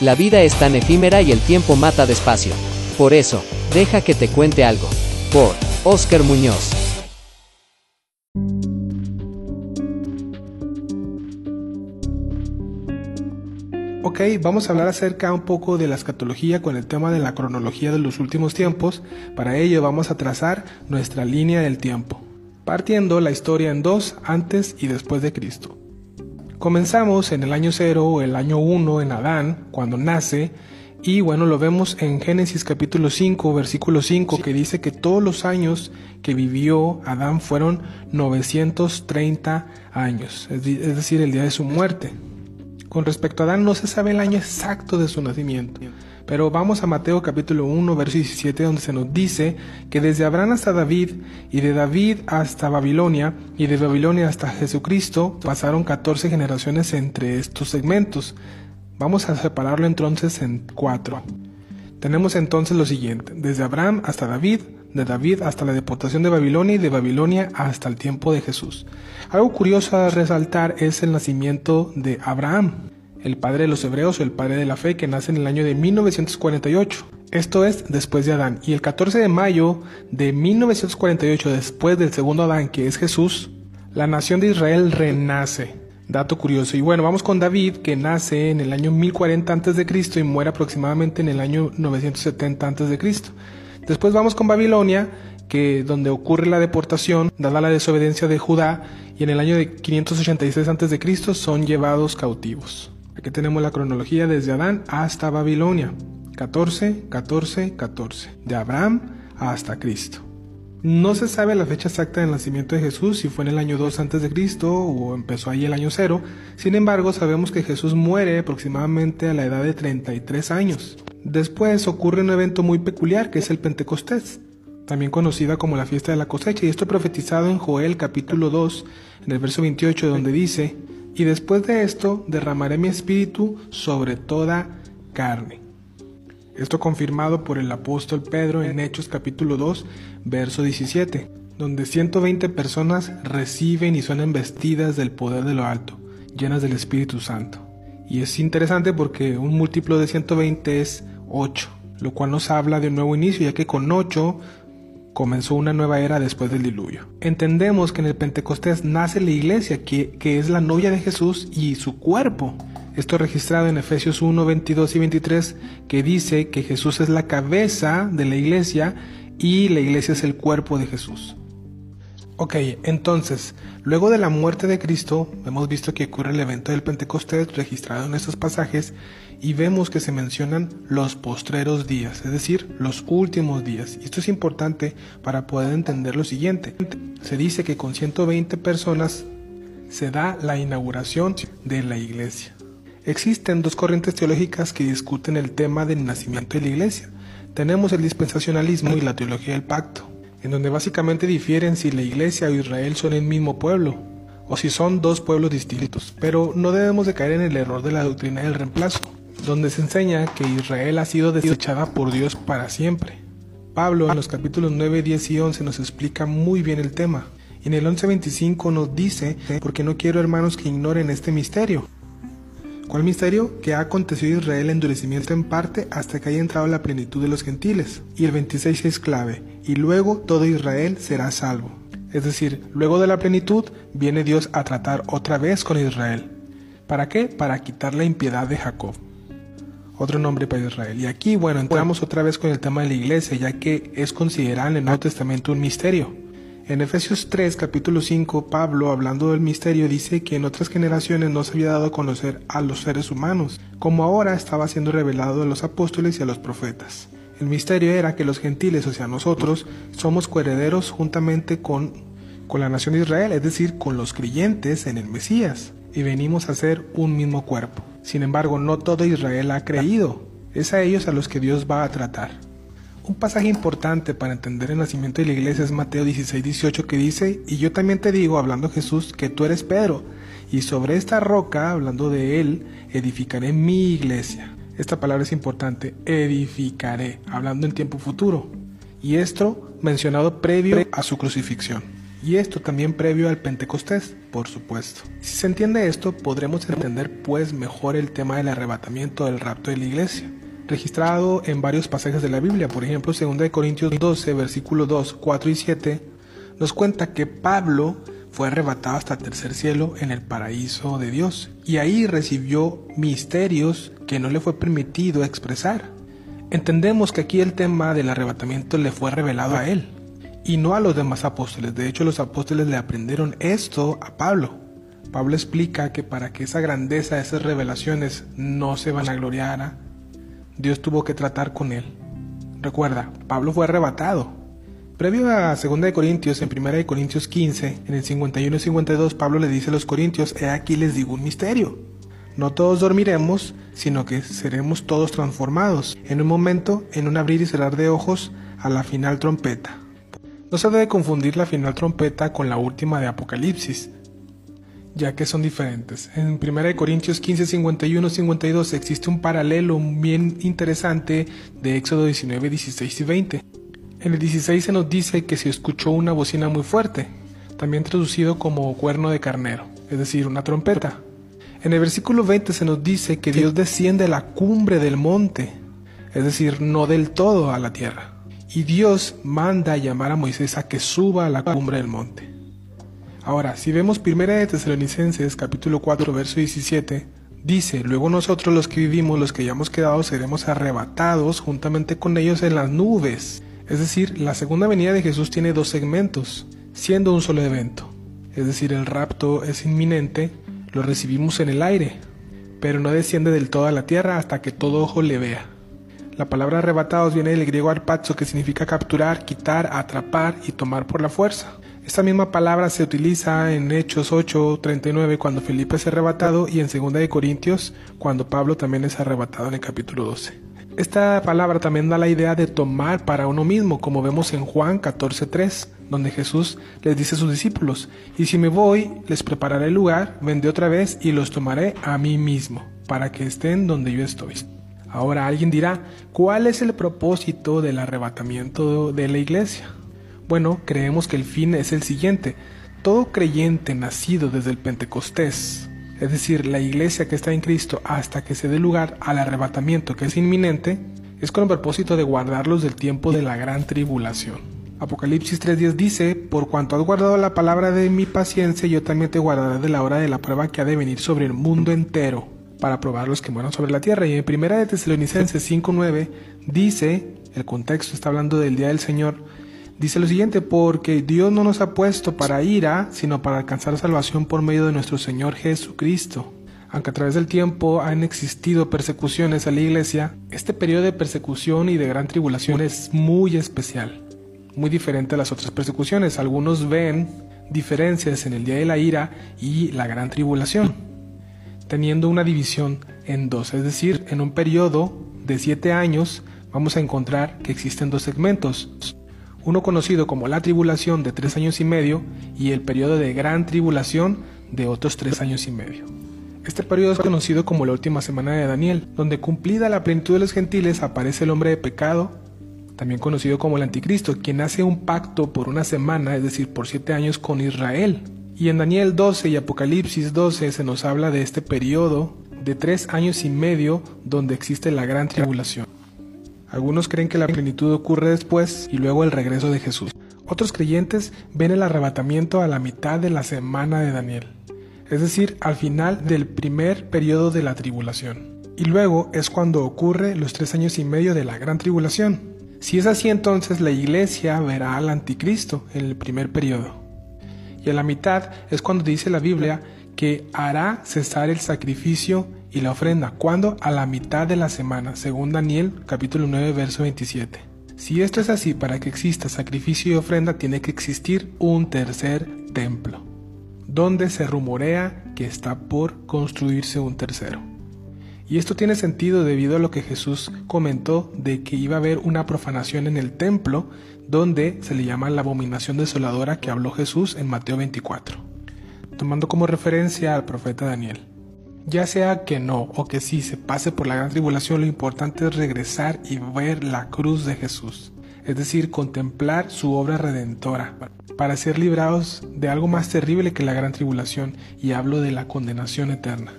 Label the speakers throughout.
Speaker 1: La vida es tan efímera y el tiempo mata despacio. Por eso, deja que te cuente algo. Por Oscar Muñoz.
Speaker 2: Ok, vamos a hablar acerca un poco de la escatología con el tema de la cronología de los últimos tiempos. Para ello vamos a trazar nuestra línea del tiempo, partiendo la historia en dos, antes y después de Cristo. Comenzamos en el año 0 o el año 1 en Adán, cuando nace, y bueno, lo vemos en Génesis capítulo 5, versículo 5, que dice que todos los años que vivió Adán fueron 930 años, es decir, el día de su muerte. Con respecto a Adán no se sabe el año exacto de su nacimiento, pero vamos a Mateo capítulo 1, verso 17, donde se nos dice que desde Abraham hasta David, y de David hasta Babilonia, y de Babilonia hasta Jesucristo, pasaron 14 generaciones entre estos segmentos. Vamos a separarlo entonces en cuatro. Tenemos entonces lo siguiente, desde Abraham hasta David, de David hasta la deportación de Babilonia y de Babilonia hasta el tiempo de Jesús. Algo curioso a resaltar es el nacimiento de Abraham, el padre de los hebreos o el padre de la fe que nace en el año de 1948. Esto es después de Adán. Y el 14 de mayo de 1948, después del segundo Adán, que es Jesús, la nación de Israel renace. Dato curioso. Y bueno, vamos con David, que nace en el año 1040 a.C. y muere aproximadamente en el año 970 a.C. Después vamos con Babilonia, que donde ocurre la deportación, dada la desobediencia de Judá, y en el año de 586 a.C. son llevados cautivos. Aquí tenemos la cronología desde Adán hasta Babilonia. 14, 14, 14. De Abraham hasta Cristo. No se sabe la fecha exacta del nacimiento de Jesús, si fue en el año 2 a.C. o empezó ahí el año 0. Sin embargo, sabemos que Jesús muere aproximadamente a la edad de 33 años. Después ocurre un evento muy peculiar que es el Pentecostés, también conocida como la fiesta de la cosecha, y esto profetizado en Joel capítulo 2, en el verso 28, donde dice, y después de esto derramaré mi espíritu sobre toda carne. Esto confirmado por el apóstol Pedro en Hechos capítulo 2, verso 17, donde 120 personas reciben y son embestidas del poder de lo alto, llenas del Espíritu Santo. Y es interesante porque un múltiplo de 120 es 8, lo cual nos habla de un nuevo inicio, ya que con 8 comenzó una nueva era después del diluvio. Entendemos que en el Pentecostés nace la iglesia, que, que es la novia de Jesús y su cuerpo. Esto registrado en Efesios 1, 22 y 23, que dice que Jesús es la cabeza de la iglesia y la iglesia es el cuerpo de Jesús. Ok, entonces, luego de la muerte de Cristo, hemos visto que ocurre el evento del Pentecostés registrado en estos pasajes y vemos que se mencionan los postreros días, es decir, los últimos días. Y esto es importante para poder entender lo siguiente. Se dice que con 120 personas se da la inauguración de la iglesia. Existen dos corrientes teológicas que discuten el tema del nacimiento de la iglesia. Tenemos el dispensacionalismo y la teología del pacto en donde básicamente difieren si la iglesia o Israel son el mismo pueblo, o si son dos pueblos distintos. Pero no debemos de caer en el error de la doctrina del reemplazo, donde se enseña que Israel ha sido desechada por Dios para siempre. Pablo en los capítulos 9, 10 y 11 nos explica muy bien el tema. En el 11.25 nos dice, porque no quiero hermanos que ignoren este misterio, ¿Cuál misterio? Que ha acontecido Israel endurecimiento en parte hasta que haya entrado la plenitud de los gentiles. Y el 26 es clave, y luego todo Israel será salvo. Es decir, luego de la plenitud viene Dios a tratar otra vez con Israel. ¿Para qué? Para quitar la impiedad de Jacob. Otro nombre para Israel. Y aquí, bueno, entramos otra vez con el tema de la iglesia, ya que es considerado en el Nuevo Testamento un misterio. En Efesios 3, capítulo 5, Pablo, hablando del misterio, dice que en otras generaciones no se había dado a conocer a los seres humanos, como ahora estaba siendo revelado a los apóstoles y a los profetas. El misterio era que los gentiles, o sea nosotros, somos coherederos juntamente con, con la nación de Israel, es decir, con los creyentes en el Mesías, y venimos a ser un mismo cuerpo. Sin embargo, no todo Israel ha creído, es a ellos a los que Dios va a tratar. Un pasaje importante para entender el nacimiento de la iglesia es Mateo 16, 18 que dice, y yo también te digo, hablando Jesús, que tú eres Pedro, y sobre esta roca, hablando de él, edificaré mi iglesia. Esta palabra es importante, edificaré, hablando en tiempo futuro. Y esto mencionado previo a su crucifixión. y esto también previo al Pentecostés, por supuesto. Si se entiende esto, podremos entender pues mejor el tema del arrebatamiento del rapto de la iglesia, registrado en varios pasajes de la Biblia, por ejemplo 2 Corintios 12, versículos 2, 4 y 7, nos cuenta que Pablo fue arrebatado hasta el tercer cielo en el paraíso de Dios, y ahí recibió misterios que no le fue permitido expresar. Entendemos que aquí el tema del arrebatamiento le fue revelado a él y no a los demás apóstoles. De hecho, los apóstoles le aprendieron esto a Pablo. Pablo explica que para que esa grandeza, esas revelaciones no se vanagloriara, Dios tuvo que tratar con él. Recuerda, Pablo fue arrebatado. Previo a 2 Corintios, en 1 Corintios 15, en el 51 y 52, Pablo le dice a los corintios, he aquí les digo un misterio. No todos dormiremos, sino que seremos todos transformados, en un momento, en un abrir y cerrar de ojos, a la final trompeta. No se debe confundir la final trompeta con la última de Apocalipsis, ya que son diferentes. En 1 Corintios 15, 51, 52 existe un paralelo bien interesante de Éxodo 19, 16 y 20. En el 16 se nos dice que se escuchó una bocina muy fuerte, también traducido como cuerno de carnero, es decir, una trompeta. En el versículo 20 se nos dice que Dios desciende a la cumbre del monte, es decir, no del todo a la tierra. Y Dios manda a llamar a Moisés a que suba a la cumbre del monte. Ahora, si vemos 1 de Tesalonicenses capítulo 4 verso 17, dice, luego nosotros los que vivimos, los que hayamos quedado, seremos arrebatados juntamente con ellos en las nubes. Es decir, la segunda venida de Jesús tiene dos segmentos, siendo un solo evento. Es decir, el rapto es inminente lo recibimos en el aire, pero no desciende del todo a la tierra hasta que todo ojo le vea. La palabra arrebatados viene del griego arpazo, que significa capturar, quitar, atrapar y tomar por la fuerza. Esta misma palabra se utiliza en Hechos 8:39 cuando Felipe es arrebatado y en 2 de Corintios cuando Pablo también es arrebatado en el capítulo 12. Esta palabra también da la idea de tomar para uno mismo, como vemos en Juan 14:3, donde Jesús les dice a sus discípulos, y si me voy, les prepararé el lugar, vendré otra vez y los tomaré a mí mismo, para que estén donde yo estoy. Ahora alguien dirá, ¿cuál es el propósito del arrebatamiento de la iglesia? Bueno, creemos que el fin es el siguiente. Todo creyente nacido desde el Pentecostés, es decir, la iglesia que está en Cristo hasta que se dé lugar al arrebatamiento que es inminente, es con el propósito de guardarlos del tiempo de la gran tribulación. Apocalipsis 3.10 dice, por cuanto has guardado la palabra de mi paciencia, yo también te guardaré de la hora de la prueba que ha de venir sobre el mundo entero, para probar los que mueran sobre la tierra. Y en 1 de Tesalonicenses 5.9 dice, el contexto está hablando del día del Señor, Dice lo siguiente, porque Dios no nos ha puesto para ira, sino para alcanzar salvación por medio de nuestro Señor Jesucristo. Aunque a través del tiempo han existido persecuciones a la iglesia, este periodo de persecución y de gran tribulación es muy especial, muy diferente a las otras persecuciones. Algunos ven diferencias en el día de la ira y la gran tribulación, teniendo una división en dos, es decir, en un periodo de siete años vamos a encontrar que existen dos segmentos uno conocido como la tribulación de tres años y medio y el periodo de gran tribulación de otros tres años y medio. Este periodo es conocido como la última semana de Daniel, donde cumplida la plenitud de los gentiles aparece el hombre de pecado, también conocido como el anticristo, quien hace un pacto por una semana, es decir, por siete años con Israel. Y en Daniel 12 y Apocalipsis 12 se nos habla de este periodo de tres años y medio donde existe la gran tribulación. Algunos creen que la plenitud ocurre después y luego el regreso de Jesús. Otros creyentes ven el arrebatamiento a la mitad de la semana de Daniel, es decir, al final del primer periodo de la tribulación. Y luego es cuando ocurre los tres años y medio de la gran tribulación. Si es así, entonces la iglesia verá al anticristo en el primer periodo. Y a la mitad es cuando dice la Biblia que hará cesar el sacrificio y la ofrenda. ¿Cuándo? A la mitad de la semana, según Daniel capítulo 9, verso 27. Si esto es así, para que exista sacrificio y ofrenda tiene que existir un tercer templo, donde se rumorea que está por construirse un tercero. Y esto tiene sentido debido a lo que Jesús comentó de que iba a haber una profanación en el templo, donde se le llama la abominación desoladora que habló Jesús en Mateo 24 tomando como referencia al profeta Daniel. Ya sea que no o que sí se pase por la gran tribulación, lo importante es regresar y ver la cruz de Jesús. es decir, contemplar su obra redentora, para ser librados de algo más terrible que la gran tribulación, y hablo de la condenación eterna.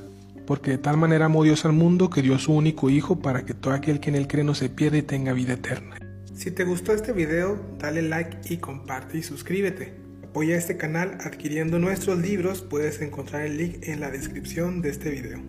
Speaker 2: Porque de tal manera amó Dios al mundo que dio su único Hijo para que todo aquel que en él cree no se pierda y tenga vida eterna. Si te gustó este video, dale like y comparte y suscríbete. Apoya este canal adquiriendo nuestros libros, puedes encontrar el link en la descripción de este video.